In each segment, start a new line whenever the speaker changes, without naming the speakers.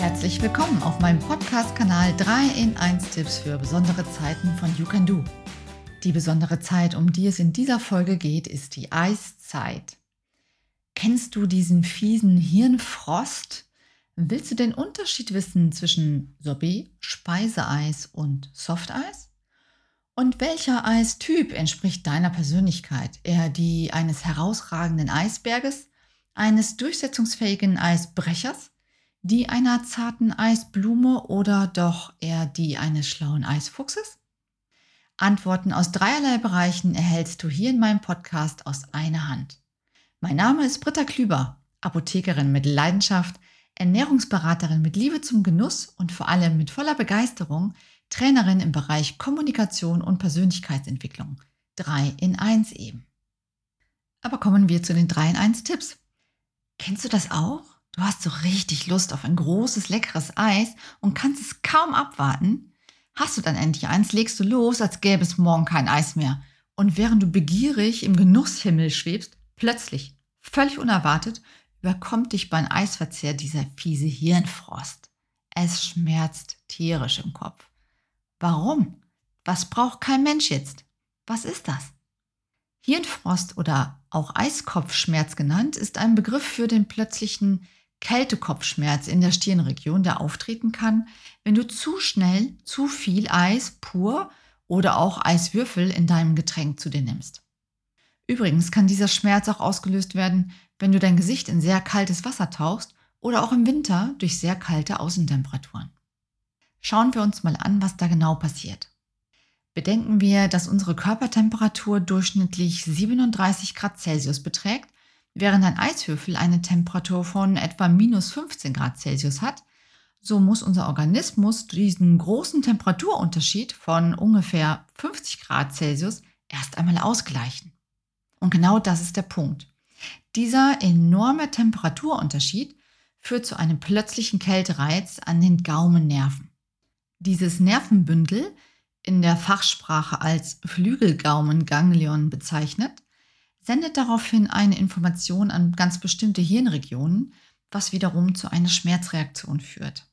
Herzlich willkommen auf meinem Podcast-Kanal 3 in 1 Tipps für besondere Zeiten von You Can Do. Die besondere Zeit, um die es in dieser Folge geht, ist die Eiszeit. Kennst du diesen fiesen Hirnfrost? Willst du den Unterschied wissen zwischen Sorbet, Speiseeis und Softeis? Und welcher Eistyp entspricht deiner Persönlichkeit? Eher die eines herausragenden Eisberges, eines durchsetzungsfähigen Eisbrechers, die einer zarten Eisblume oder doch eher die eines schlauen Eisfuchses? Antworten aus dreierlei Bereichen erhältst du hier in meinem Podcast aus einer Hand. Mein Name ist Britta Klüber, Apothekerin mit Leidenschaft, Ernährungsberaterin mit Liebe zum Genuss und vor allem mit voller Begeisterung Trainerin im Bereich Kommunikation und Persönlichkeitsentwicklung. Drei in eins eben. Aber kommen wir zu den 3 in 1 Tipps. Kennst du das auch? Du hast so richtig Lust auf ein großes, leckeres Eis und kannst es kaum abwarten. Hast du dann endlich eins, legst du los, als gäbe es morgen kein Eis mehr. Und während du begierig im Genusshimmel schwebst, plötzlich, völlig unerwartet, überkommt dich beim Eisverzehr dieser fiese Hirnfrost. Es schmerzt tierisch im Kopf. Warum? Was braucht kein Mensch jetzt? Was ist das? Hirnfrost oder auch Eiskopfschmerz genannt, ist ein Begriff für den plötzlichen Kältekopfschmerz in der Stirnregion, der auftreten kann, wenn du zu schnell zu viel Eis pur oder auch Eiswürfel in deinem Getränk zu dir nimmst. Übrigens kann dieser Schmerz auch ausgelöst werden, wenn du dein Gesicht in sehr kaltes Wasser tauchst oder auch im Winter durch sehr kalte Außentemperaturen. Schauen wir uns mal an, was da genau passiert. Bedenken wir, dass unsere Körpertemperatur durchschnittlich 37 Grad Celsius beträgt, während ein Eiswürfel eine Temperatur von etwa minus 15 Grad Celsius hat, so muss unser Organismus diesen großen Temperaturunterschied von ungefähr 50 Grad Celsius erst einmal ausgleichen. Und genau das ist der Punkt. Dieser enorme Temperaturunterschied führt zu einem plötzlichen Kältereiz an den Gaumennerven. Dieses Nervenbündel, in der Fachsprache als Flügelgaumenganglion bezeichnet, sendet daraufhin eine Information an ganz bestimmte Hirnregionen, was wiederum zu einer Schmerzreaktion führt.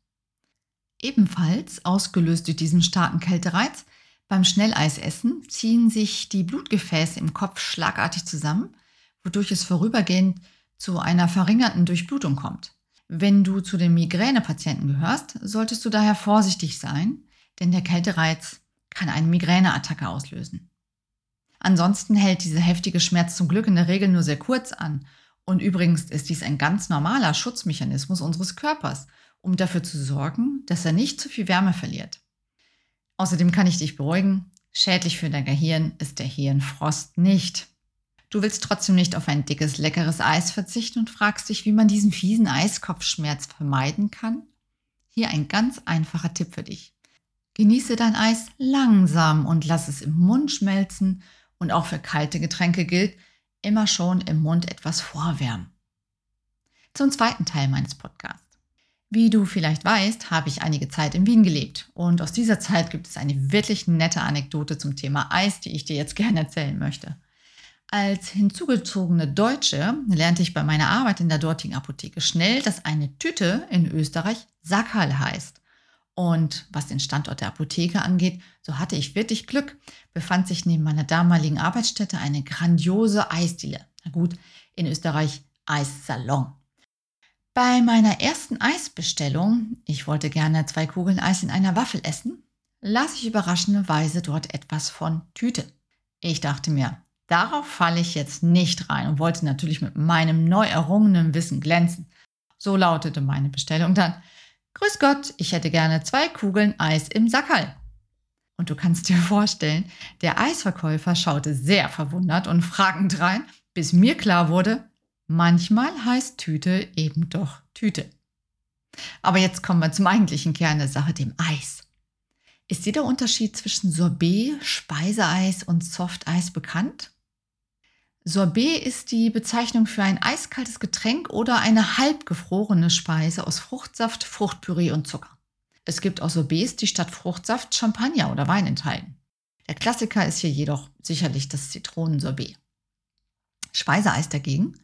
Ebenfalls ausgelöst durch diesen starken Kältereiz beim Schnelleisessen ziehen sich die Blutgefäße im Kopf schlagartig zusammen, wodurch es vorübergehend zu einer verringerten Durchblutung kommt. Wenn du zu den Migränepatienten gehörst, solltest du daher vorsichtig sein, denn der Kältereiz kann eine Migräneattacke auslösen. Ansonsten hält dieser heftige Schmerz zum Glück in der Regel nur sehr kurz an. Und übrigens ist dies ein ganz normaler Schutzmechanismus unseres Körpers, um dafür zu sorgen, dass er nicht zu viel Wärme verliert. Außerdem kann ich dich beruhigen, schädlich für dein Gehirn ist der Hirnfrost nicht. Du willst trotzdem nicht auf ein dickes, leckeres Eis verzichten und fragst dich, wie man diesen fiesen Eiskopfschmerz vermeiden kann? Hier ein ganz einfacher Tipp für dich. Genieße dein Eis langsam und lass es im Mund schmelzen und auch für kalte Getränke gilt, immer schon im Mund etwas vorwärmen. Zum zweiten Teil meines Podcasts. Wie du vielleicht weißt, habe ich einige Zeit in Wien gelebt und aus dieser Zeit gibt es eine wirklich nette Anekdote zum Thema Eis, die ich dir jetzt gerne erzählen möchte. Als hinzugezogene Deutsche lernte ich bei meiner Arbeit in der dortigen Apotheke schnell, dass eine Tüte in Österreich Sackerl heißt. Und was den Standort der Apotheke angeht, so hatte ich wirklich Glück, befand sich neben meiner damaligen Arbeitsstätte eine grandiose Eisdiele. Na gut, in Österreich Eissalon. Bei meiner ersten Eisbestellung, ich wollte gerne zwei Kugeln Eis in einer Waffel essen, las ich überraschenderweise dort etwas von Tüte. Ich dachte mir, Darauf falle ich jetzt nicht rein und wollte natürlich mit meinem neu errungenen Wissen glänzen. So lautete meine Bestellung dann. Grüß Gott, ich hätte gerne zwei Kugeln Eis im Sackerl. Und du kannst dir vorstellen, der Eisverkäufer schaute sehr verwundert und fragend rein, bis mir klar wurde, manchmal heißt Tüte eben doch Tüte. Aber jetzt kommen wir zum eigentlichen Kern der Sache, dem Eis. Ist dir der Unterschied zwischen Sorbet, Speiseeis und Softeis bekannt? Sorbet ist die Bezeichnung für ein eiskaltes Getränk oder eine halbgefrorene Speise aus Fruchtsaft, Fruchtpüree und Zucker. Es gibt auch Sorbets, die statt Fruchtsaft Champagner oder Wein enthalten. Der Klassiker ist hier jedoch sicherlich das Zitronensorbet. Speiseeis dagegen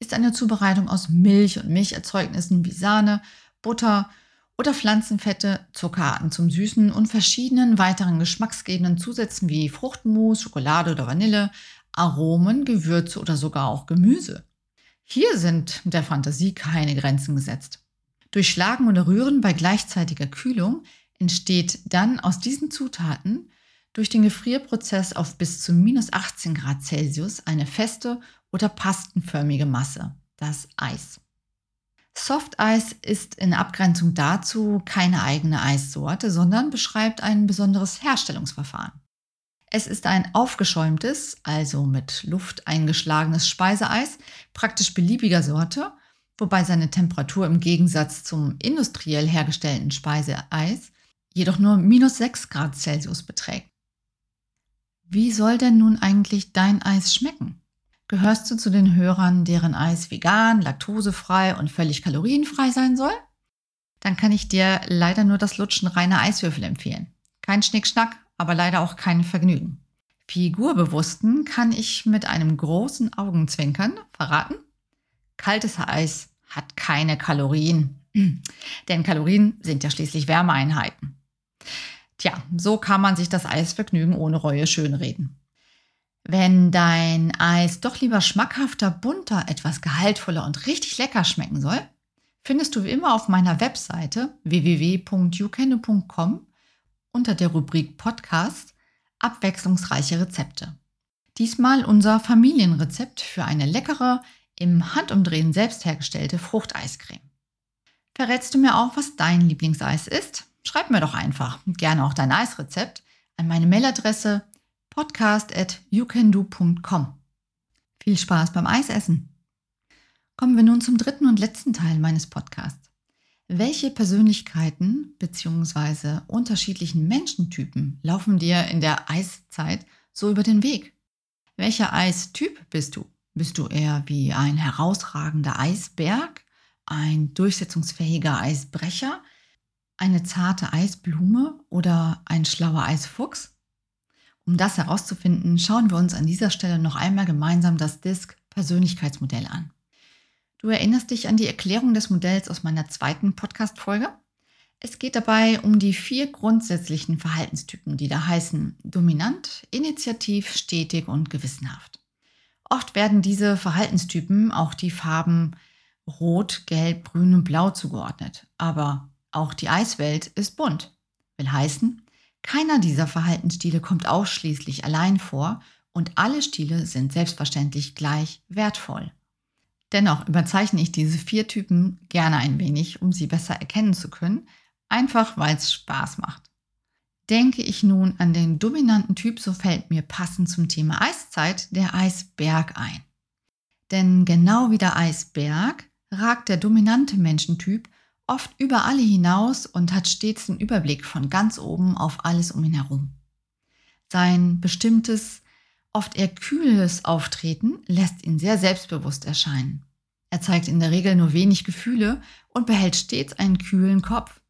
ist eine Zubereitung aus Milch und Milcherzeugnissen wie Sahne, Butter oder Pflanzenfette, Zuckerarten zum Süßen und verschiedenen weiteren geschmacksgebenden Zusätzen wie Fruchtmus, Schokolade oder Vanille, Aromen, Gewürze oder sogar auch Gemüse. Hier sind der Fantasie keine Grenzen gesetzt. Durch Schlagen oder Rühren bei gleichzeitiger Kühlung entsteht dann aus diesen Zutaten durch den Gefrierprozess auf bis zu minus 18 Grad Celsius eine feste oder pastenförmige Masse, das Eis. Soft Eis ist in Abgrenzung dazu keine eigene Eissorte, sondern beschreibt ein besonderes Herstellungsverfahren. Es ist ein aufgeschäumtes, also mit Luft eingeschlagenes Speiseeis, praktisch beliebiger Sorte, wobei seine Temperatur im Gegensatz zum industriell hergestellten Speiseeis jedoch nur minus 6 Grad Celsius beträgt. Wie soll denn nun eigentlich dein Eis schmecken? Gehörst du zu den Hörern, deren Eis vegan, laktosefrei und völlig kalorienfrei sein soll? Dann kann ich dir leider nur das Lutschen reiner Eiswürfel empfehlen. Kein Schnickschnack, aber leider auch kein Vergnügen. Figurbewussten kann ich mit einem großen Augenzwinkern verraten, kaltes Eis hat keine Kalorien. Denn Kalorien sind ja schließlich Wärmeeinheiten. Tja, so kann man sich das Eisvergnügen ohne Reue schönreden. Wenn dein Eis doch lieber schmackhafter, bunter, etwas gehaltvoller und richtig lecker schmecken soll, findest du wie immer auf meiner Webseite www.youkenu.com unter der Rubrik Podcast abwechslungsreiche Rezepte. Diesmal unser Familienrezept für eine leckere, im Handumdrehen selbst hergestellte Fruchteiscreme. Verrätst du mir auch, was dein Lieblingseis ist? Schreib mir doch einfach, gerne auch dein Eisrezept, an meine Mailadresse podcast at youcando.com. Viel Spaß beim Eisessen! Kommen wir nun zum dritten und letzten Teil meines Podcasts. Welche Persönlichkeiten bzw. unterschiedlichen Menschentypen laufen dir in der Eiszeit so über den Weg? Welcher Eistyp bist du? Bist du eher wie ein herausragender Eisberg, ein durchsetzungsfähiger Eisbrecher, eine zarte Eisblume oder ein schlauer Eisfuchs? Um das herauszufinden, schauen wir uns an dieser Stelle noch einmal gemeinsam das DISC-Persönlichkeitsmodell an. Du erinnerst dich an die Erklärung des Modells aus meiner zweiten Podcast-Folge? Es geht dabei um die vier grundsätzlichen Verhaltenstypen, die da heißen dominant, initiativ, stetig und gewissenhaft. Oft werden diese Verhaltenstypen auch die Farben Rot, Gelb, Grün und Blau zugeordnet. Aber auch die Eiswelt ist bunt. Will heißen, keiner dieser Verhaltensstile kommt ausschließlich allein vor und alle Stile sind selbstverständlich gleich wertvoll. Dennoch überzeichne ich diese vier Typen gerne ein wenig, um sie besser erkennen zu können, einfach weil es Spaß macht. Denke ich nun an den dominanten Typ, so fällt mir passend zum Thema Eiszeit der Eisberg ein. Denn genau wie der Eisberg ragt der dominante Menschentyp oft über alle hinaus und hat stets den Überblick von ganz oben auf alles um ihn herum. Sein bestimmtes, oft eher kühles Auftreten lässt ihn sehr selbstbewusst erscheinen. Er zeigt in der Regel nur wenig Gefühle und behält stets einen kühlen Kopf.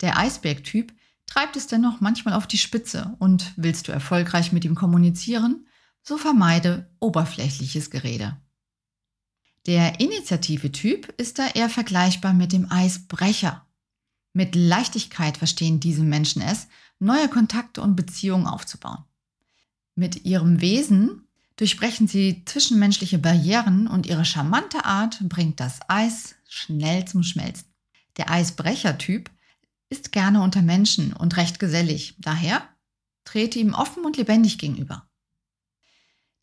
Der Eisbergtyp treibt es dennoch manchmal auf die Spitze und willst du erfolgreich mit ihm kommunizieren, so vermeide oberflächliches Gerede. Der Initiative-Typ ist da eher vergleichbar mit dem Eisbrecher. Mit Leichtigkeit verstehen diese Menschen es, neue Kontakte und Beziehungen aufzubauen. Mit ihrem Wesen durchbrechen sie zwischenmenschliche Barrieren und ihre charmante Art bringt das Eis schnell zum Schmelzen. Der Eisbrecher-Typ ist gerne unter Menschen und recht gesellig, daher trete ihm offen und lebendig gegenüber.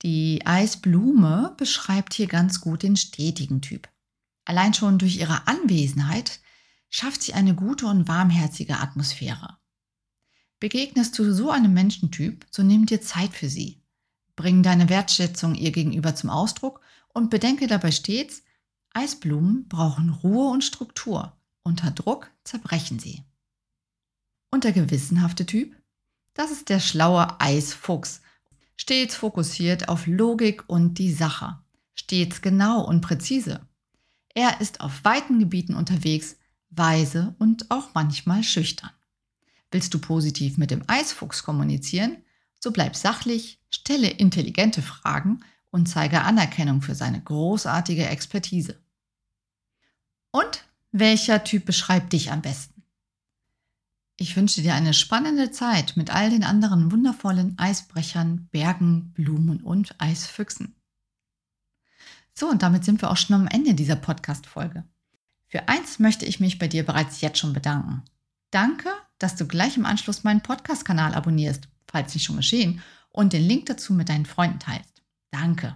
Die Eisblume beschreibt hier ganz gut den stetigen Typ. Allein schon durch ihre Anwesenheit schafft sie eine gute und warmherzige Atmosphäre. Begegnest du so einem Menschentyp, so nimm dir Zeit für sie. Bring deine Wertschätzung ihr gegenüber zum Ausdruck und bedenke dabei stets, Eisblumen brauchen Ruhe und Struktur. Unter Druck zerbrechen sie. Und der gewissenhafte Typ? Das ist der schlaue Eisfuchs stets fokussiert auf Logik und die Sache, stets genau und präzise. Er ist auf weiten Gebieten unterwegs, weise und auch manchmal schüchtern. Willst du positiv mit dem Eisfuchs kommunizieren, so bleib sachlich, stelle intelligente Fragen und zeige Anerkennung für seine großartige Expertise. Und welcher Typ beschreibt dich am besten? Ich wünsche dir eine spannende Zeit mit all den anderen wundervollen Eisbrechern, Bergen, Blumen und Eisfüchsen. So, und damit sind wir auch schon am Ende dieser Podcast-Folge. Für eins möchte ich mich bei dir bereits jetzt schon bedanken. Danke, dass du gleich im Anschluss meinen Podcast-Kanal abonnierst, falls nicht schon geschehen, und den Link dazu mit deinen Freunden teilst. Danke.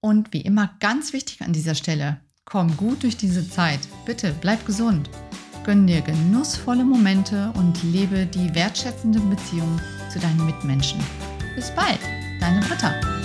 Und wie immer ganz wichtig an dieser Stelle, komm gut durch diese Zeit. Bitte bleib gesund. Gönn dir genussvolle Momente und lebe die wertschätzende Beziehung zu deinen Mitmenschen. Bis bald, deine Britta.